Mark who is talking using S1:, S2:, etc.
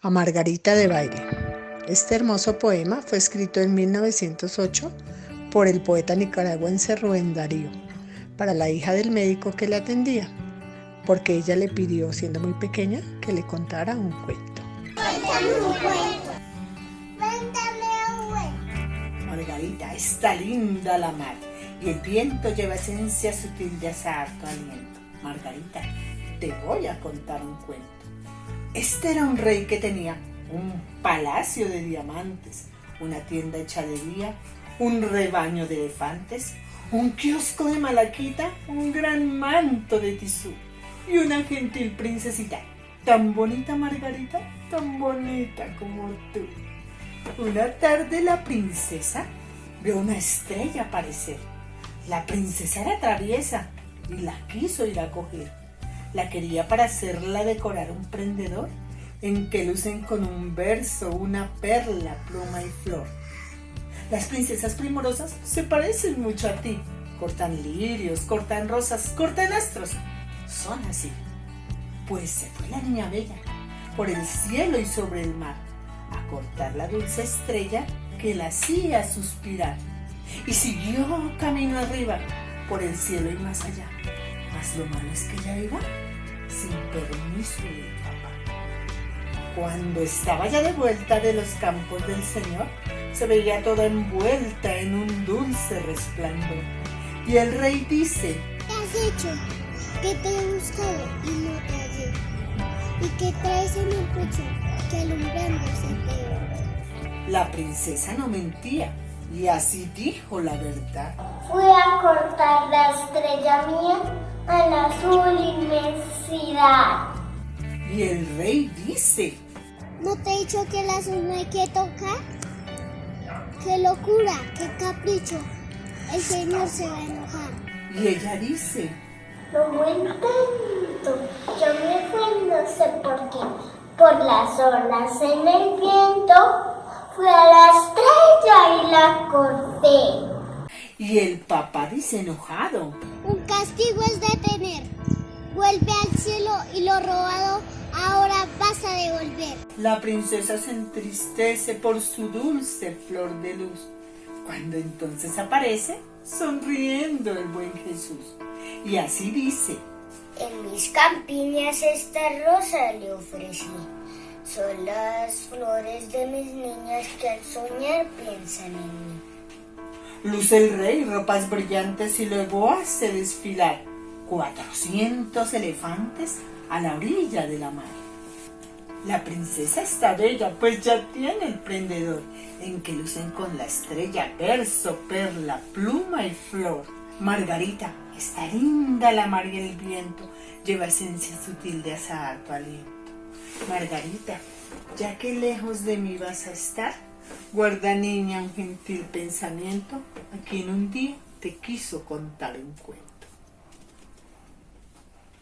S1: A Margarita de Baile. Este hermoso poema fue escrito en 1908 por el poeta nicaragüense Rubén Darío para la hija del médico que le atendía, porque ella le pidió, siendo muy pequeña, que le contara un cuento.
S2: Cuéntame un cuento. Cuéntame un cuento.
S3: Margarita, está linda la mar y el viento lleva esencia sutil de azar tu aliento. Margarita, te voy a contar un cuento. Este era un rey que tenía un palacio de diamantes, una tienda hecha de día, un rebaño de elefantes, un kiosco de malaquita, un gran manto de tisú y una gentil princesita, tan bonita Margarita, tan bonita como tú. Una tarde la princesa vio una estrella aparecer. La princesa era traviesa y la quiso ir a coger. La quería para hacerla decorar un prendedor en que lucen con un verso, una perla, pluma y flor. Las princesas primorosas se parecen mucho a ti. Cortan lirios, cortan rosas, cortan astros. Son así. Pues se fue la niña bella por el cielo y sobre el mar a cortar la dulce estrella que la hacía suspirar. Y siguió camino arriba por el cielo y más allá. Mas lo malo es que ella iba sin permiso del papá. Cuando estaba ya de vuelta de los campos del Señor, se veía toda envuelta en un dulce resplandor. Y el rey dice,
S2: ¿Qué has hecho? ¿Qué te he buscado y no te hallé? ¿Y qué traes en el pecho que alumbrándose te ve?
S3: la princesa no mentía y así dijo la verdad.
S2: Fui a cortar la estrella mía a la azul inmensidad.
S3: Y el rey dice,
S2: ¿No te he dicho que el azul no hay que tocar? ¡Qué locura! ¡Qué capricho! El señor se va a enojar.
S3: y ella dice,
S2: Lo intento. Yo me fui no sé por qué. Por las olas en el viento. Fui a la estrella y la corté.
S3: y el papá dice enojado,
S2: castigo es detener. Vuelve al cielo y lo robado ahora vas a devolver.
S3: la princesa se entristece por su dulce flor de luz, cuando entonces aparece sonriendo el buen Jesús. Y así dice,
S2: En mis campiñas esta rosa le ofrecí. Son las flores de mis niñas que al soñar piensan en mí.
S3: Luce el rey ropas brillantes y luego hace desfilar 400 elefantes a la orilla de la mar. La princesa está bella, pues ya tiene el prendedor, en que lucen con la estrella verso, perla, pluma y flor. Margarita, está linda la mar y el viento, lleva esencia sutil de azahar tu aliento. Margarita, ya que lejos de mí vas a estar, guarda niña un gentil pensamiento, a quien un día te quiso contar un cuento.